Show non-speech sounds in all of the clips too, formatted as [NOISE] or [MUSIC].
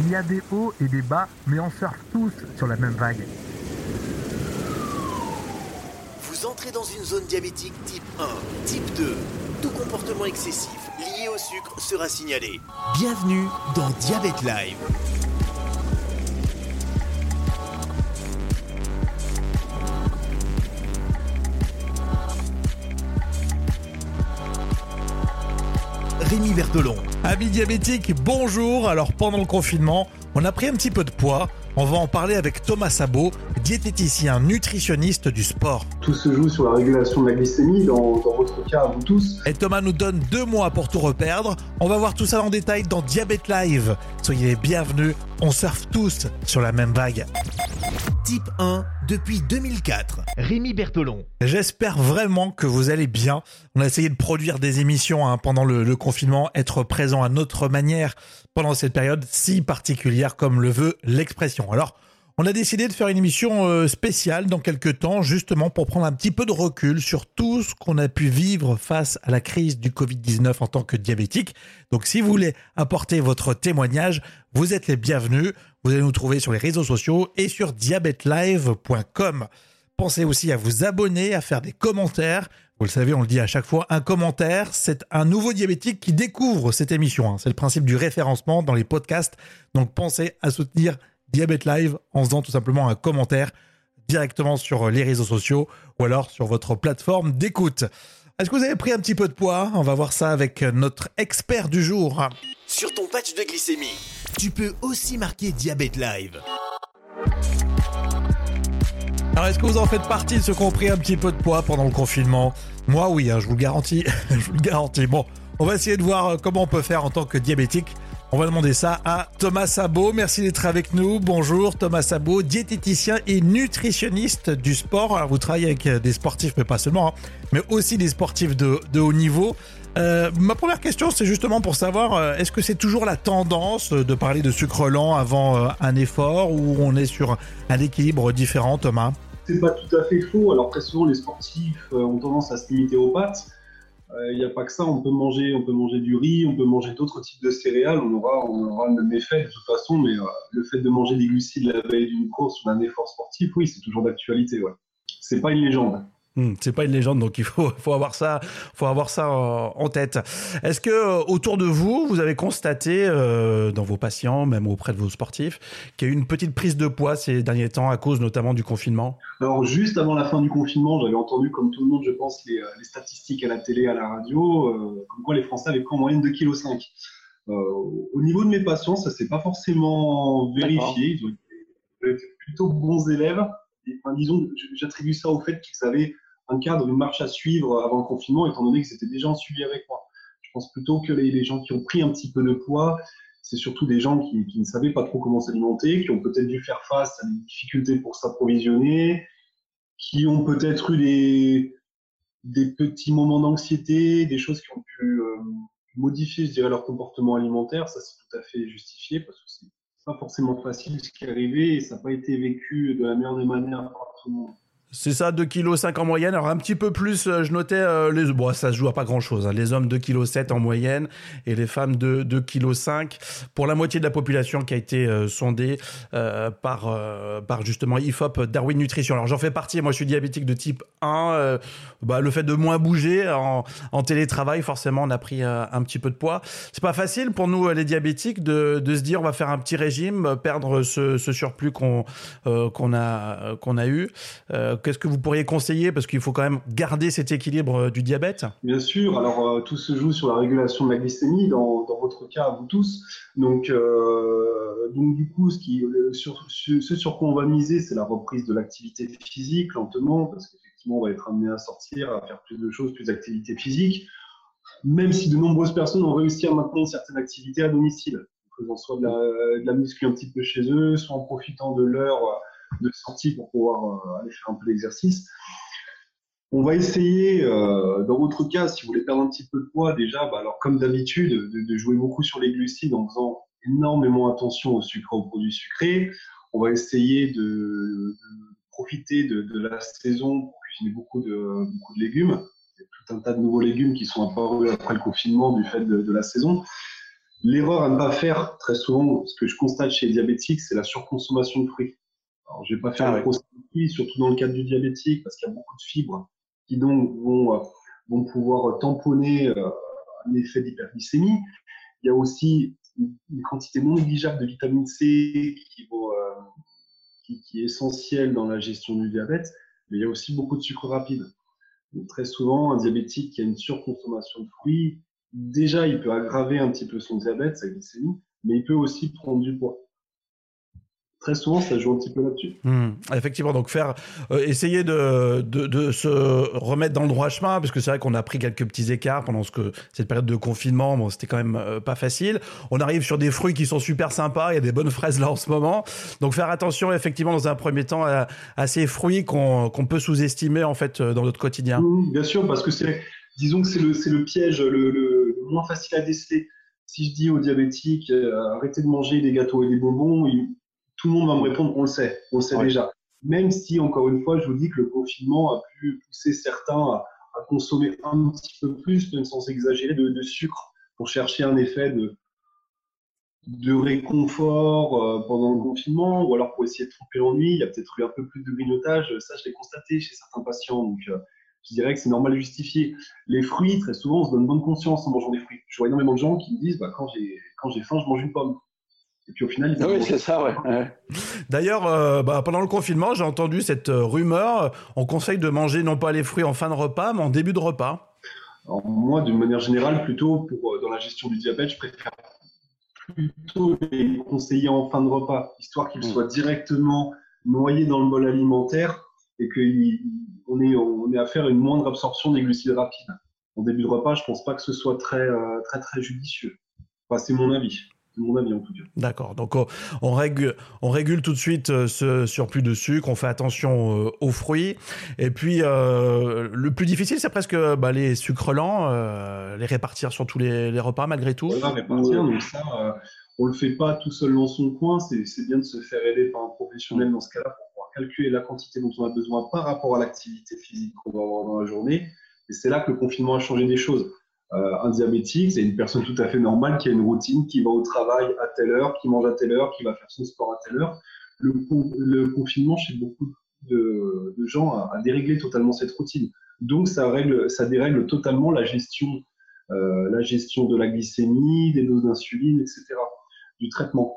Il y a des hauts et des bas, mais on surfe tous sur la même vague. Vous entrez dans une zone diabétique type 1, type 2. Tout comportement excessif lié au sucre sera signalé. Bienvenue dans Diabète Live. Rémi Bertolon. Amis diabétiques, bonjour. Alors pendant le confinement, on a pris un petit peu de poids. On va en parler avec Thomas Sabot, diététicien nutritionniste du sport. Tout se joue sur la régulation de la glycémie, dans, dans votre cas, vous tous. Et Thomas nous donne deux mois pour tout reperdre. On va voir tout ça en détail dans Diabète Live. Soyez les bienvenus, on surfe tous sur la même vague. Type 1 depuis 2004. Rémi Bertolon. J'espère vraiment que vous allez bien. On a essayé de produire des émissions hein, pendant le, le confinement, être présent à notre manière pendant cette période si particulière comme le veut l'expression. Alors, on a décidé de faire une émission euh, spéciale dans quelques temps, justement pour prendre un petit peu de recul sur tout ce qu'on a pu vivre face à la crise du Covid-19 en tant que diabétique. Donc si vous voulez apporter votre témoignage, vous êtes les bienvenus. Vous allez nous trouver sur les réseaux sociaux et sur diabetelive.com. Pensez aussi à vous abonner, à faire des commentaires. Vous le savez, on le dit à chaque fois, un commentaire, c'est un nouveau diabétique qui découvre cette émission. hein. C'est le principe du référencement dans les podcasts. Donc pensez à soutenir Diabète Live en faisant tout simplement un commentaire directement sur les réseaux sociaux ou alors sur votre plateforme d'écoute. Est-ce que vous avez pris un petit peu de poids? On va voir ça avec notre expert du jour. Sur ton patch de glycémie, tu peux aussi marquer Diabète Live. Alors est-ce que vous en faites partie de ceux qui ont pris un petit peu de poids pendant le confinement? Moi oui, hein, je vous le garantis. [LAUGHS] je vous le garantis. Bon, on va essayer de voir euh, comment on peut faire en tant que diabétique. On va demander ça à Thomas Sabot. Merci d'être avec nous. Bonjour Thomas Sabot, diététicien et nutritionniste du sport. Alors, vous travaillez avec euh, des sportifs, mais pas seulement, hein, mais aussi des sportifs de, haut niveau. Euh, ma première question, c'est justement pour savoir, euh, est-ce que c'est toujours la tendance de parler de sucre lent avant un effort ou on est sur un équilibre différent, Thomas? C'est pas tout à fait faux. Alors très souvent, les sportifs ont tendance à se limiter aux pâtes. Euh, Il n'y a pas que ça. On peut manger, on peut manger du riz, on peut manger d'autres types de céréales. On aura, on aura le effet de toute façon. Mais euh, le fait de manger des glucides la veille d'une course ou d'un effort sportif, oui, c'est toujours d'actualité. Ouais. C'est pas une légende. Hmm, c'est pas une légende, donc il faut, [LAUGHS] faut avoir ça, faut avoir ça en, en tête. Est-ce que euh, autour de vous, vous avez constaté euh, dans vos patients, même auprès de vos sportifs, qu'il y a eu une petite prise de poids ces derniers temps à cause notamment du confinement? Alors juste avant la fin du confinement, j'avais entendu, comme tout le monde, je pense, les, euh, les statistiques à la télé, à la radio, euh, comme quoi les Français avaient pris en moyenne 2,5 kg. Euh, au niveau de mes patients, ça s'est pas forcément vérifié. Ils ont été plutôt bons élèves. Et, enfin, disons, j'attribue ça au fait qu'ils avaient un cadre, une marche à suivre avant le confinement, étant donné que c'était déjà en suivi avec moi. Je pense plutôt que les, gens qui ont pris un petit peu de poids, c'est surtout des gens qui, ne savaient pas trop comment s'alimenter, qui ont peut-être dû faire face à des difficultés pour s'approvisionner, qui ont peut-être eu des, des petits moments d'anxiété, des choses qui ont pu euh, modifier, je dirais, leur comportement alimentaire. Ça, c'est tout à fait justifié parce que c'est pas forcément facile ce qui est arrivé et ça n'a pas été vécu de la meilleure des manières par tout le monde. C'est ça, 2,5 kg en moyenne. Alors un petit peu plus, euh, je notais, euh, les... bon, ça se joue à pas grand-chose. hein. Les hommes 2,7 kg en moyenne et les femmes de 2,5 kg pour la moitié de la population qui a été euh, sondée par, par justement IFOP Darwin Nutrition. Alors j'en fais partie, moi je suis diabétique de type 1. euh, bah, le fait de moins bouger en, télétravail, forcément, on a pris un petit peu de poids. C'est pas facile pour nous, les diabétiques, de, de se dire on va faire un petit régime, perdre ce, ce surplus qu'on a, qu'on a eu. Qu'est-ce que vous pourriez conseiller? Parce qu'il faut quand même garder cet équilibre euh, du diabète. Bien sûr, alors euh, tout se joue sur la régulation de la glycémie, dans, votre cas, vous tous. Donc, euh, donc du coup, ce sur quoi on va miser, c'est la reprise de l'activité physique lentement, parce qu'effectivement, on va être amené à sortir, à faire plus de choses, plus d'activités physiques, même si de nombreuses personnes ont réussi à maintenir certaines activités à domicile, en faisant soit de la, de la muscu un petit peu chez eux, soit en profitant de l'heure de sortie pour pouvoir euh, aller faire un peu d'exercice. On va essayer, euh, dans votre cas, si vous voulez perdre un petit peu de poids, déjà, bah, alors comme d'habitude, de, jouer beaucoup sur les glucides en faisant énormément attention au sucre, aux produits sucrés. On va essayer de, profiter de, la saison pour cuisiner beaucoup de, beaucoup de légumes. Il y a tout un tas de nouveaux légumes qui sont apparus après le confinement du fait de la saison. L'erreur à ne pas faire, très souvent, ce que je constate chez les diabétiques, c'est la surconsommation de fruits. Alors, je vais pas faire ah, un surtout dans le cadre du diabétique, parce qu'il y a beaucoup de fibres qui donc vont, euh, vont pouvoir tamponner euh, un effet d'hyperglycémie. Il y a aussi une quantité non négligeable de vitamine C qui, euh, qui, qui, est essentielle dans la gestion du diabète, mais il y a aussi beaucoup de sucre rapide. Donc, très souvent, un diabétique qui a une surconsommation de fruits, déjà, il peut aggraver un petit peu son diabète, sa glycémie, mais il peut aussi prendre du poids très souvent, ça joue un petit peu là-dessus. Hmm. effectivement, donc faire, euh, essayer de, de, se remettre dans le droit chemin, parce que c'est vrai qu'on a pris quelques petits écarts pendant ce que, cette période de confinement. Bon, c'était quand même euh, pas facile. On arrive sur des fruits qui sont super sympas. Il y a des bonnes fraises là en ce moment. Donc faire attention, effectivement, dans un premier temps, à, ces fruits qu'on peut sous-estimer en fait euh, dans notre quotidien. bien sûr, parce que c'est, disons que c'est le, le, piège le, le, moins facile à déceler. Si je dis aux diabétiques, arrêtez de manger des gâteaux et des bonbons, ils, tout le monde va me répondre on le sait, on le sait déjà. Même si, encore une fois, je vous dis que le confinement a pu pousser certains à, consommer un petit peu plus, même sans exagérer, de, sucre pour chercher un effet de, de réconfort euh, pendant le confinement, ou alors pour essayer de tromper l'ennui. Il y a peut-être eu un peu plus de grignotage. Ça, je l'ai constaté chez certains patients. Donc, euh, je dirais que c'est normal de justifier. Les fruits, très souvent, on se donne bonne conscience en mangeant des fruits. Je vois énormément de gens qui me disent bah, quand j'ai faim, je mange une pomme. Et puis au final, ah oui, c'est ça, ouais. D'ailleurs, euh, bah, pendant le confinement, j'ai entendu cette euh, rumeur. On conseille de manger non pas les fruits en fin de repas, mais en début de repas. Alors, moi, d'une manière générale, plutôt pour, euh, dans la gestion du diabète, je préfère plutôt les conseiller en fin de repas, histoire qu'ils mm. soient directement noyés dans le bol alimentaire et qu'on ait, on ait à faire une moindre absorption des glucides rapides. En début de repas, je pense pas que ce soit très, très, très judicieux. Enfin, c'est mon avis mon avis en tout cas. D'accord. Donc on, régule, on régule tout de suite euh, ce surplus de sucre, on fait attention euh, aux fruits. Et puis euh, le plus difficile, c'est presque bah, les sucres lents, les répartir sur tous les, repas malgré tout. On répartir, donc ça, on le fait pas tout seul dans son coin. C'est bien de se faire aider par un professionnel dans ce cas-là pour pouvoir calculer la quantité dont on a besoin par rapport à l'activité physique qu'on va avoir dans la journée. Et c'est là que le confinement a changé des choses. Euh, un diabétique, c'est une personne tout à fait normale qui a une routine, qui va au travail à telle heure, qui mange à telle heure, qui va faire son sport à telle heure. Le, le confinement chez beaucoup de, de gens a, a, déréglé totalement cette routine. Donc ça, règle, ça dérègle totalement la gestion, euh, la gestion de la glycémie, des doses d'insuline, etc., du traitement.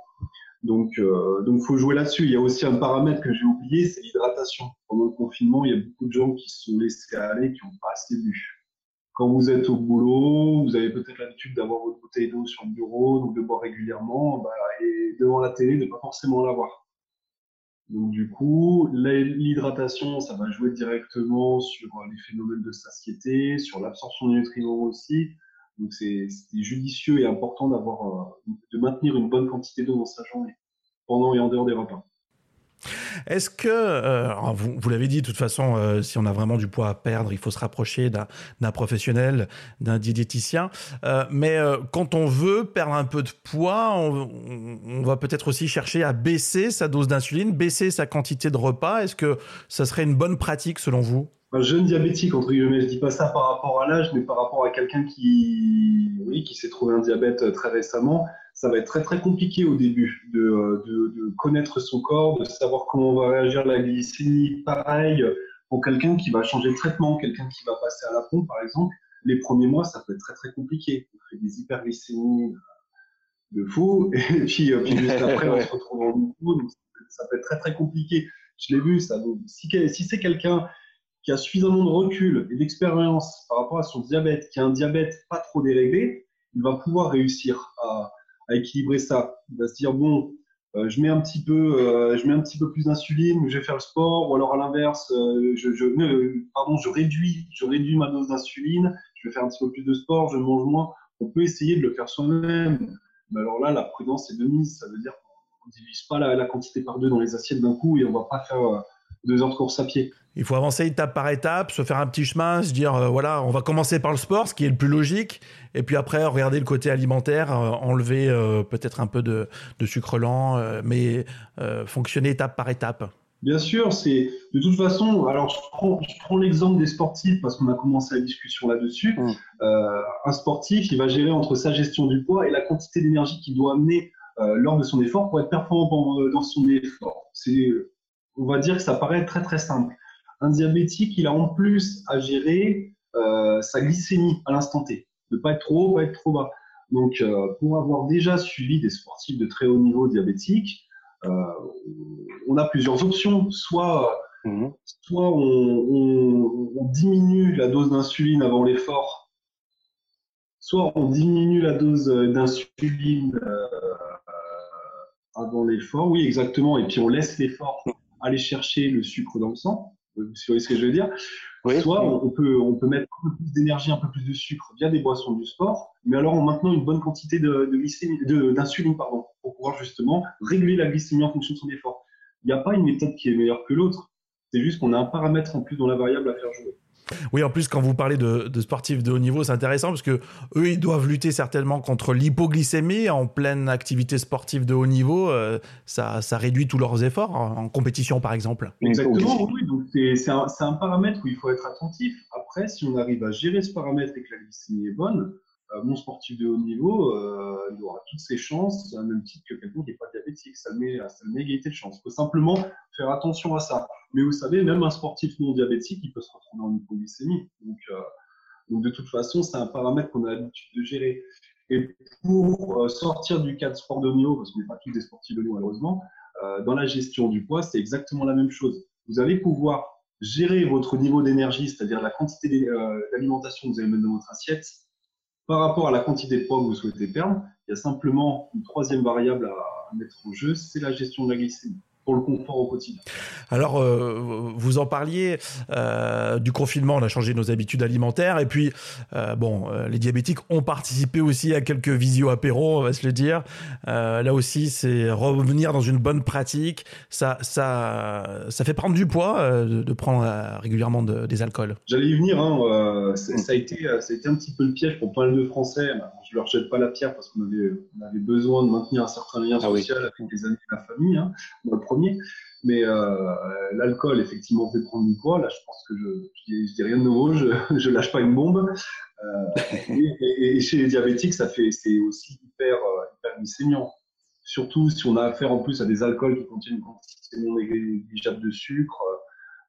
Donc, euh, donc faut jouer là-dessus. Il y a aussi un paramètre que j'ai oublié, c'est l'hydratation. Pendant le confinement, il y a beaucoup de gens qui se sont laissés aller, qui n'ont pas assez bu quand vous êtes au boulot, vous avez peut-être l'habitude d'avoir votre bouteille d'eau sur le bureau, donc de boire régulièrement, bah, et devant la télé, de pas forcément l'avoir. Donc du coup, l'hydratation, ça va jouer directement sur les phénomènes de satiété, sur l'absorption des nutriments aussi. Donc c'est judicieux et important d'avoir, euh, de maintenir une bonne quantité d'eau dans sa journée, pendant et en dehors des repas. Est-ce que, euh, vous, vous l'avez dit, de toute façon, euh, si on a vraiment du poids à perdre, il faut se rapprocher d'un professionnel, d'un diététicien. Euh, mais quand on veut perdre un peu de poids, on, on va peut-être aussi chercher à baisser sa dose d'insuline, baisser sa quantité de repas. Est-ce que ça serait une bonne pratique selon vous? Un jeune diabétique, entre guillemets, je dis pas ça par rapport à l'âge, mais par rapport à quelqu'un qui, oui, qui s'est trouvé un diabète très récemment, ça va être très très compliqué au début de, de, de connaître son corps, de savoir comment va réagir la glycémie. Pareil, pour quelqu'un qui va changer de traitement, quelqu'un qui va passer à la pompe, par exemple, les premiers mois, ça peut être très très compliqué. On fait des hyperglycémies de fou, [LAUGHS] et puis, euh, puis juste après, on se retrouve en nouveau, donc ça peut être très très compliqué. Je l'ai vu, ça. Si c'est quelqu'un qui a suffisamment de recul et d'expérience par rapport à son diabète, qui a un diabète pas trop déréglé, il va pouvoir réussir à, équilibrer ça. Il va se dire bon, euh, je mets un petit peu, euh, je mets un petit peu plus d'insuline, je vais faire le sport, ou alors à l'inverse, euh, je, pardon, je réduis, je réduis ma dose d'insuline, je vais faire un petit peu plus de sport, je mange moins. On peut essayer de le faire soi-même. Mais alors là, la prudence est de mise. Ça veut dire qu'on ne divise pas la, quantité par deux dans les assiettes d'un coup et on va pas faire deux heures de course à pied. Il faut avancer étape par étape, se faire un petit chemin, se dire euh, voilà, on va commencer par le sport, ce qui est le plus logique, et puis après regarder le côté alimentaire, euh, enlever euh, peut-être un peu de, de sucre lent, mais fonctionner étape par étape. Bien sûr, c'est de toute façon. Alors, je prends, l'exemple des sportifs parce qu'on a commencé la discussion là-dessus. Mm. Euh, un sportif, il va gérer entre sa gestion du poids et la quantité d'énergie qu'il doit amener euh, lors de son effort pour être performant dans son effort. C'est, on va dire que ça paraît très très simple. Un diabétique, il a en plus à gérer euh, sa glycémie à l'instant T, ne pas être trop haut, pas être trop bas. Donc, pour avoir déjà suivi des sportifs de très haut niveau diabétiques, euh, on a plusieurs options. Soit, mhm. soit on, diminue la dose d'insuline avant l'effort, soit on diminue la dose d'insuline euh, avant l'effort. Oui, exactement. Et puis on laisse l'effort aller chercher le sucre dans le sang. Vous voyez ce que je veux dire Soit on peut, on peut mettre un peu plus d'énergie, un peu plus de sucre via des boissons du sport, mais alors en maintenant une bonne quantité de, d'insuline pardon, pour pouvoir justement réguler la glycémie en fonction de son effort. Il n'y a pas une méthode qui est meilleure que l'autre. C'est juste qu'on a un paramètre en plus dans la variable à faire jouer. Oui, en plus, quand vous parlez de, sportifs de haut niveau, c'est intéressant parce que eux, ils doivent lutter certainement contre l'hypoglycémie en pleine activité sportive de haut niveau. Euh, ça, ça, réduit tous leurs efforts en compétition, par exemple. Exactement, oui. Donc, c'est un, un, paramètre où il faut être attentif. Après, si on arrive à gérer ce paramètre et que la glycémie est bonne, euh, mon sportif de haut niveau, euh, il aura toutes ses chances, à même titre que quelqu'un qui n'est pas diabétique. Ça met, ça met égalité de chance. Il faut simplement attention à ça. Mais vous savez, même un sportif non diabétique, il peut se retrouver en hypoglycémie. Donc, euh, de toute façon, c'est un paramètre qu'on a l'habitude de gérer. Et pour sortir du cadre sport de haut parce qu'on n'est pas tous des sportifs de haut malheureusement, dans la gestion du poids, c'est exactement la même chose. Vous allez pouvoir gérer votre niveau d'énergie, c'est-à-dire la quantité d'alimentation que vous allez mettre dans votre assiette, par rapport à la quantité de poids que vous souhaitez perdre, il y a simplement une troisième variable à mettre en jeu, c'est la gestion de la glycémie pour le confort au quotidien. Alors, euh, vous en parliez euh, du confinement, on a changé nos habitudes alimentaires, et puis, euh, bon, les diabétiques ont participé aussi à quelques visio apéros, on va se le dire. là aussi, c'est revenir dans une bonne pratique. Ça, ça, ça fait prendre du poids de, prendre régulièrement des alcools. J'allais y venir. Hein, ça, a été, ça a été un petit peu le piège pour pas mal de Français. Je leur jette pas la pierre parce qu'on avait, on avait besoin de maintenir un certain lien ah social avec les amis et la famille. Hein Mais euh, l'alcool, effectivement, fait prendre du poids. Là, je pense que je, je, dis, rien de nouveau, je, je lâche pas une bombe. Euh, et, chez les diabétiques, ça fait, c'est aussi hyper, euh, hyper glycémiant. Surtout si on a affaire en plus à des alcools qui contiennent une quantité non négligeable de sucre.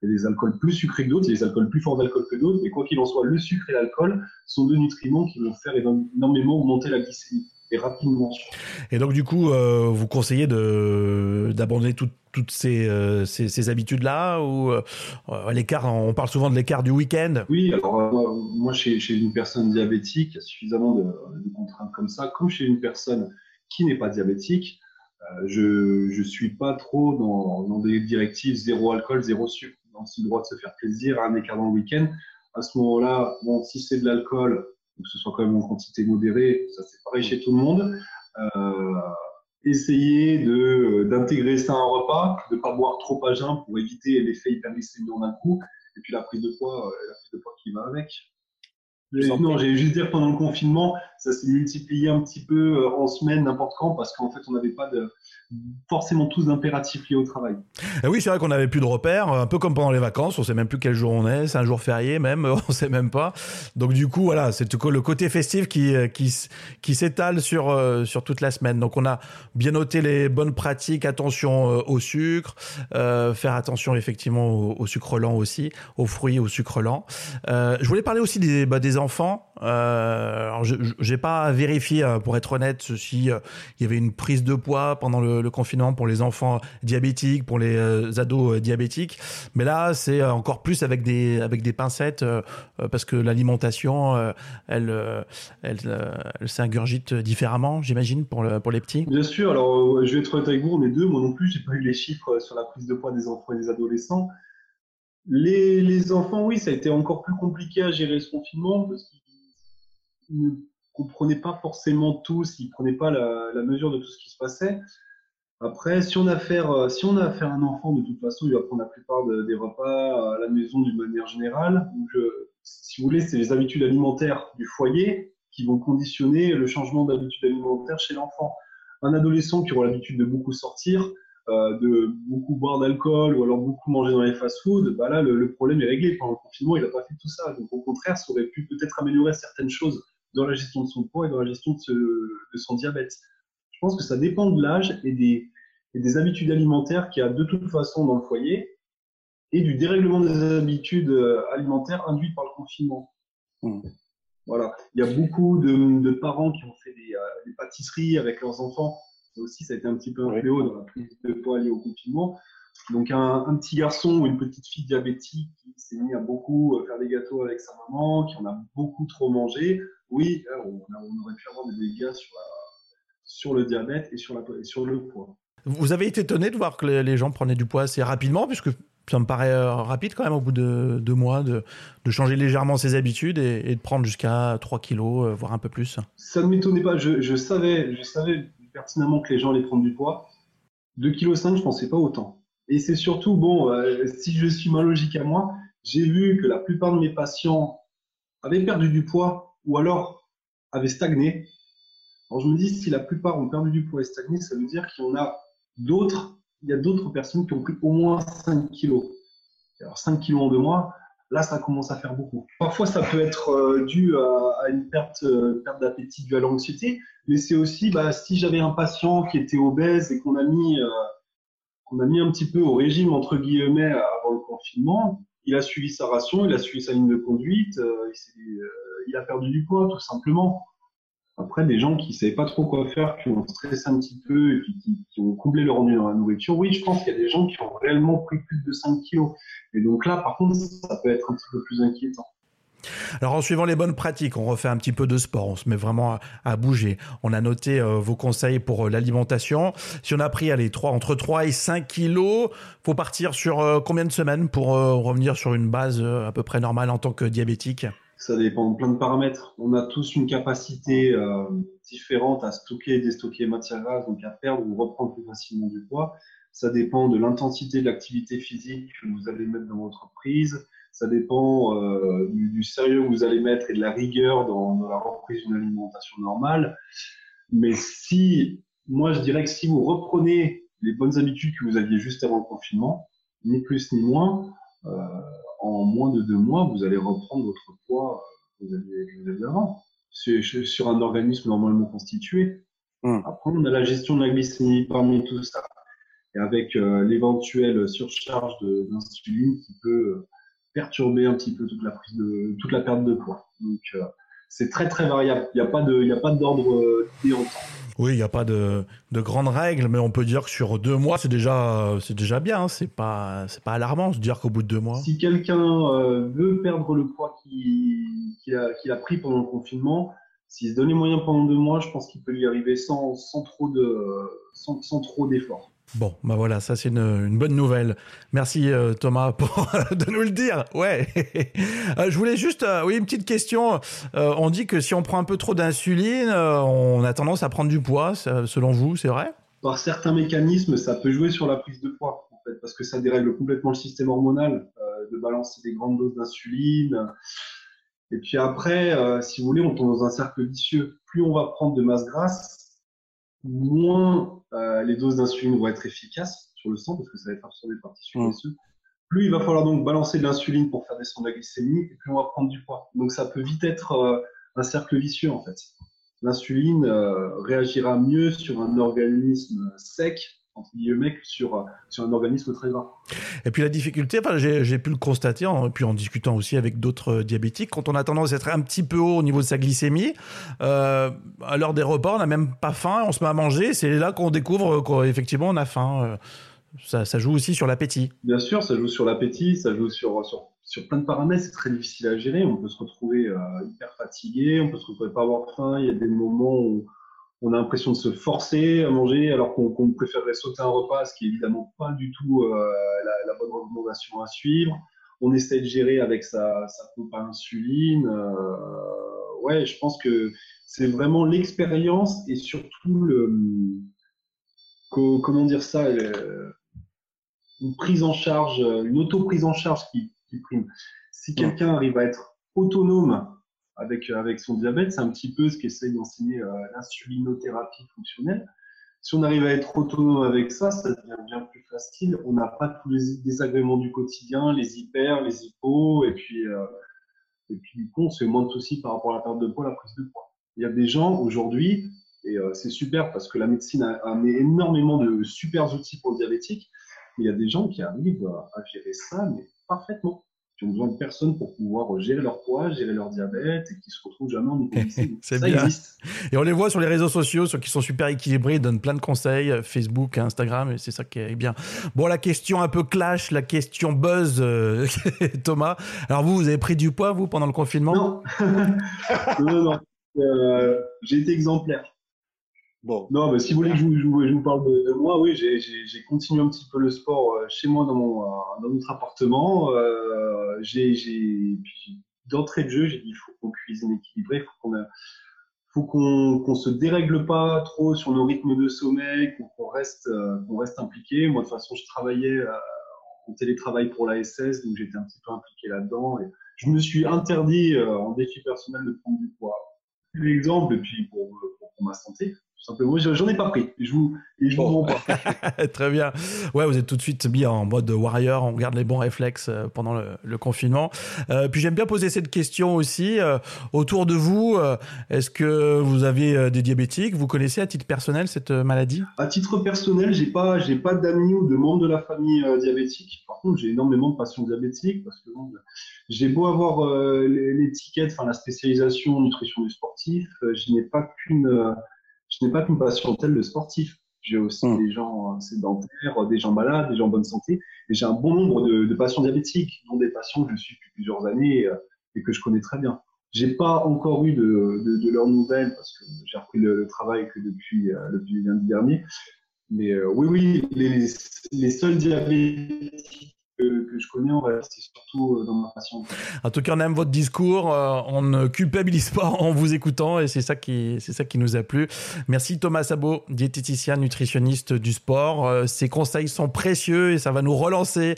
Il y a des alcools plus sucrés que d'autres, il y a des alcools plus forts d'alcool que d'autres. Mais quoi qu'il en soit, le sucre et l'alcool sont deux nutriments qui vont faire énormément augmenter la glycémie rapidement. Et donc du coup, euh, vous conseillez de d'abandonner toutes ces, euh, ces, ces habitudes-là ou euh, l'écart On parle souvent de l'écart du week-end. Oui, alors moi, chez, chez, une personne diabétique, il y a suffisamment de, contraintes comme ça, comme chez une personne qui n'est pas diabétique. je je suis pas trop dans, dans, des directives zéro alcool, zéro sucre. On a le droit de se faire plaisir, un écart dans le week-end. À ce moment-là, bon, si c'est de l'alcool, que ce soit quand même en quantité modérée, ça c'est pareil chez tout le monde. Euh, essayer de d'intégrer ça à un repas, de ne pas boire trop à jeun pour éviter l'effet hyperglycémique d'un coup, et puis la prise de poids, euh, la prise de poids qui va avec. Non, j'allais juste dire pendant le confinement, ça s'est multiplié un petit peu euh, en semaine, n'importe quand, parce qu'en fait, on n'avait pas de, forcément tous d'impératifs liés au travail. Et oui, c'est vrai qu'on n'avait plus de repères, un peu comme pendant les vacances, on sait même plus quel jour on est, c'est un jour férié même, [LAUGHS] on sait même pas. Donc du coup, voilà, c'est le côté festif qui qui, qui s'étale sur euh, sur toute la semaine. Donc on a bien noté les bonnes pratiques, attention euh, au sucre, faire attention effectivement au, sucre lent aussi, aux fruits, au sucre lent. je voulais parler aussi des bah, des enfants. Euh, alors je n'ai pas vérifié, euh, pour être honnête, si euh, il y avait une prise de poids pendant le, confinement pour les enfants diabétiques, pour les ados diabétiques. Mais là, c'est encore plus avec des avec des pincettes parce que l'alimentation, elle elle, elle s'ingurgite différemment, j'imagine, pour le, pour les petits. Bien sûr. Alors, je vais être honnête avec vous, on est deux. Moi non plus, j'ai pas eu les chiffres sur la prise de poids des enfants et des adolescents. Les, enfants, oui, ça a été encore plus compliqué à gérer ce confinement parce qu'ils ne comprenaient pas forcément tous, ils ne prenaient pas la, mesure de tout ce qui se passait. Après, si on, a affaire, si a affaire à un enfant, de toute façon, il va prendre la plupart des repas à la maison d'une manière générale. Donc, si vous voulez, c'est les habitudes alimentaires du foyer qui vont conditionner le changement d'habitude alimentaire chez l'enfant. Un adolescent qui aura l'habitude de beaucoup sortir, euh, de beaucoup boire d'alcool ou alors beaucoup manger dans les fast-foods, bah là, le, problème est réglé. Pendant le confinement, il n'a pas fait tout ça. Donc, au contraire, ça aurait pu peut-être améliorer certaines choses dans la gestion de son poids et dans la gestion de, son diabète. Je pense que ça dépend de l'âge et des, et des habitudes alimentaires qu'il y a de toute façon dans le foyer et du dérèglement des habitudes euh, alimentaires induites par le confinement. Hmm. Voilà. Il y a beaucoup de, parents qui ont fait euh, des, pâtisseries avec leurs enfants. Ça aussi, ça a été un petit peu un fléau dans la prise de poids liée au confinement. Donc, un, petit garçon ou une petite fille diabétique qui s'est mis à beaucoup euh, faire des gâteaux avec sa maman, qui en a beaucoup trop mangé, oui, on, aurait pu avoir des dégâts sur, sur le diabète et sur, la, et sur le poids. Vous avez été étonné de voir que les gens prenaient du poids assez rapidement, puisque ça me paraît euh, rapide quand même au bout de deux mois de, changer légèrement ses habitudes et, de prendre jusqu'à 3 kilos, euh, voire un peu plus. Ça ne m'étonnait pas. Je, savais, je savais pertinemment que les gens allaient prendre du poids. 2,5 kg, je ne pensais pas autant. Et c'est surtout, bon, euh, si je suis ma logique à moi, j'ai vu que la plupart de mes patients avaient perdu du poids ou alors avaient stagné. Alors je me dis, si la plupart ont perdu du poids et stagné, ça veut dire qu'il y en a d'autres il y a d'autres personnes qui ont pris au moins 5 kilos. Alors 5 kilos en deux mois, là, ça commence à faire beaucoup. Parfois, ça peut être euh, dû à, une perte, euh, perte d'appétit due à l'anxiété, mais c'est aussi, bah, si j'avais un patient qui était obèse et qu'on a mis, euh, a mis un petit peu au régime entre guillemets avant le confinement, il a suivi sa ration, il a suivi sa ligne de conduite, il a perdu du poids tout simplement. Après, des gens qui ne savaient pas trop quoi faire, qui ont stressé un petit peu et qui, ont comblé leur ennui dans la nourriture, oui, je pense qu'il y a des gens qui ont réellement pris plus de 5 kilos. Et donc là, par contre, ça peut être un petit peu plus inquiétant. Alors en suivant les bonnes pratiques, on refait un petit peu de sport, on se met vraiment à, bouger. On a noté euh, vos conseils pour euh, l'alimentation. Si on a pris allez, 3, entre 3 et 5 kilos, faut partir sur euh, combien de semaines pour revenir sur une base à peu près normale en tant que diabétique? Ça dépend de plein de paramètres. On a tous une capacité euh, différente à stocker et déstocker matière grasse, donc à perdre ou reprendre plus facilement du poids. Ça dépend de l'intensité de l'activité physique que vous allez mettre dans votre prise. Ça dépend euh, du, sérieux que vous allez mettre et de la rigueur dans, dans la reprise d'une alimentation normale. Mais si, moi, je dirais que si vous reprenez les bonnes habitudes que vous aviez juste avant le confinement, ni plus ni moins, en moins de deux mois, vous allez reprendre votre poids que vous aviez, avant. Sur un organisme normalement constitué. Hum. Après, on a la gestion de la glycémie parmi tout ça. Et avec euh, l'éventuelle surcharge d'insuline qui peut euh, perturber un petit peu toute la prise de toute la perte de poids. Donc euh, c'est très très variable. Il n'y a pas de il a pas d'ordre en temps. Oui, il n'y a pas de, de, grandes règles, mais on peut dire que sur deux mois, c'est déjà, déjà bien. Hein. C'est pas, pas alarmant de dire qu'au bout de deux mois. Si quelqu'un euh, veut perdre le poids qu'il a, pris pendant le confinement, s'il se donne les moyens pendant deux mois, je pense qu'il peut y arriver sans, trop de, sans trop d'efforts. Bon, bah voilà, ça c'est une, bonne nouvelle. Merci euh, Thomas [LAUGHS] pour de nous le dire. Ouais. [LAUGHS] Euh, je voulais juste, euh, oui, une petite question. on dit que si on prend un peu trop d'insuline, on a tendance à prendre du poids. Selon vous, c'est vrai? Par certains mécanismes, ça peut jouer sur la prise de poids, en fait, parce que ça dérègle complètement le système hormonal de balancer des grandes doses d'insuline. Et puis après, si vous voulez, on tombe dans un cercle vicieux. Plus on va prendre de masse grasse, moins euh, les doses d'insuline vont être efficaces sur le sang parce que ça va être absorbé par tissu graisseux. Plus il va falloir donc balancer de l'insuline pour faire descendre la glycémie et plus on va prendre du poids. Donc ça peut vite être euh, un cercle vicieux en fait. L'insuline euh, réagira mieux sur un organisme sec entre guillemets sur, sur un organisme très gras. Et puis la difficulté, enfin, j'ai pu le constater, et puis en discutant aussi avec d'autres euh, diabétiques, quand on a tendance à être un petit peu haut au niveau de sa glycémie, euh, à l'heure des repas, on n'a même pas faim, on se met à manger, c'est là qu'on découvre qu'effectivement on a faim. Euh, ça, ça, joue aussi sur l'appétit. Bien sûr, ça joue sur l'appétit, ça joue sur, sur, sur, plein de paramètres, c'est très difficile à gérer. On peut se retrouver hyper fatigué, on peut se retrouver pas avoir faim, il y a des moments où on a l'impression de se forcer à manger alors qu'on préférerait sauter un repas, ce qui est évidemment pas du tout euh, la, bonne recommandation à suivre. On essaie de gérer avec sa, pompe à insuline. Euh, ouais, je pense que c'est vraiment l'expérience et surtout le comment dire ça, une prise en charge, une auto prise en charge qui, qui prime. Si quelqu'un arrive à être autonome avec, avec son diabète. C'est un petit peu ce qu'essaye d'enseigner euh, l'insulinothérapie fonctionnelle. si on arrive à être autonome avec ça, ça devient bien plus facile. On n'a pas tous les désagréments du quotidien, les hyper, les hypos, et puis, euh, et puis du coup, on se fait moins de soucis par rapport à la perte de poids, la prise de poids. Il y a des gens aujourd'hui, et euh, c'est super parce que la médecine a amené énormément de super outils pour le diabétique, mais il y a des gens qui arrivent à gérer ça, mais parfaitement qui ont besoin de personne pour pouvoir gérer leur poids, gérer leur diabète et qui se retrouvent jamais en [LAUGHS] hypoglycémie. Ça bien. existe. Et on les voit sur les réseaux sociaux, ceux qui sont super équilibrés, ils donnent plein de conseils, euh, Facebook, Instagram, et c'est ça qui est bien. Bon, la question un peu clash, la question buzz, euh, [LAUGHS] Thomas. Alors vous, vous avez pris du poids, vous, pendant le confinement? [LAUGHS] Non, non, non. Euh, j'ai été exemplaire. Bon. Non, mais si vous voulez que je vous, je vous, parle de, moi, oui, j'ai continué un petit peu le sport euh, chez moi dans, mon, euh, dans notre appartement. Euh, j'ai d'entrée de jeu, j'ai dit il faut qu'on cuisine équilibré, il faut qu'on faut qu'on se dérègle pas trop sur nos rythmes de sommeil, qu'on reste, qu'on reste impliqué. Moi, de toute façon, je travaillais en télétravail pour la SS, donc j'étais un petit peu impliqué là-dedans. Je me suis interdit en défi personnel de prendre du poids. L'exemple, et puis pour, pour ma santé simplement. J'en ai pas pris. Je vous, et je vous pas. [LAUGHS] Très bien. Ouais, vous êtes tout de suite mis en mode warrior. On garde les bons réflexes euh, pendant le, confinement. Euh, puis j'aime bien poser cette question aussi. Euh, autour de vous, est-ce que vous avez des diabétiques? Vous connaissez à titre personnel cette maladie? À titre personnel, j'ai pas, j'ai pas d'amis ou de membres de la famille diabétique. Par contre, j'ai énormément de patients diabétiques parce que j'ai beau avoir l'étiquette, enfin la spécialisation nutrition du sportif, je n'ai pas qu'une je n'ai pas qu'une patientèle de sportifs. J'ai aussi hmm. des gens sédentaires, des gens malades, des gens en bonne santé. Et j'ai un bon nombre de, patients diabétiques, dont des patients que je suis depuis plusieurs années euh, et, que je connais très bien. J'ai pas encore eu de, de, leurs nouvelles parce que j'ai repris le, travail que depuis, euh, depuis lundi dernier. Mais euh, oui, oui, les, les seuls diabétiques que, je connais, on va rester surtout euh, dans ma passion. En tout cas, on aime votre discours, euh, on ne culpabilise [LAUGHS] pas en vous écoutant et c'est ça qui, c'est ça qui nous a plu. Merci Thomas Sabot, diététicien, nutritionniste du sport. Euh, ces conseils sont précieux et ça va nous relancer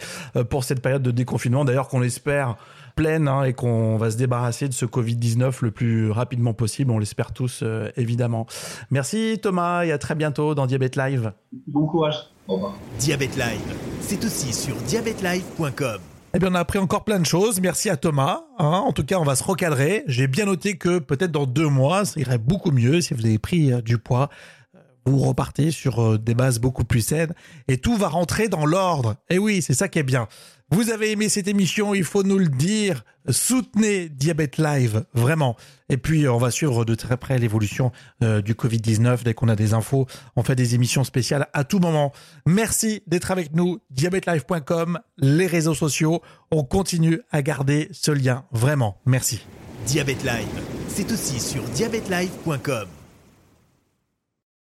pour cette période de déconfinement, d'ailleurs qu'on espère pleine hein, et qu'on va se débarrasser de ce Covid-19 le plus rapidement possible. On l'espère tous, euh, évidemment. Merci Thomas et à très bientôt dans Diabète Live. Bon courage. Au revoir. Diabète Live, c'est aussi sur diabètelive.com. Eh bien, on a appris encore plein de choses. Merci à Thomas. Hein. En tout cas, on va se recadrer. J'ai bien noté que peut-être dans deux mois, ça irait beaucoup mieux si vous avez pris euh, du poids vous repartez sur euh, des bases beaucoup plus saines et tout va rentrer dans l'ordre. Et oui, c'est ça qui est bien. Vous avez aimé cette émission, il faut nous le dire. Soutenez Diabète Live, vraiment. Et puis, on va suivre de très près l'évolution euh, du Covid-19. Dès qu'on a des infos, on fait des émissions spéciales à tout moment. Merci d'être avec nous. Diabetelive.com, les réseaux sociaux. On continue à garder ce lien. Vraiment, merci. Diabète Live, c'est aussi sur diabetelive.com.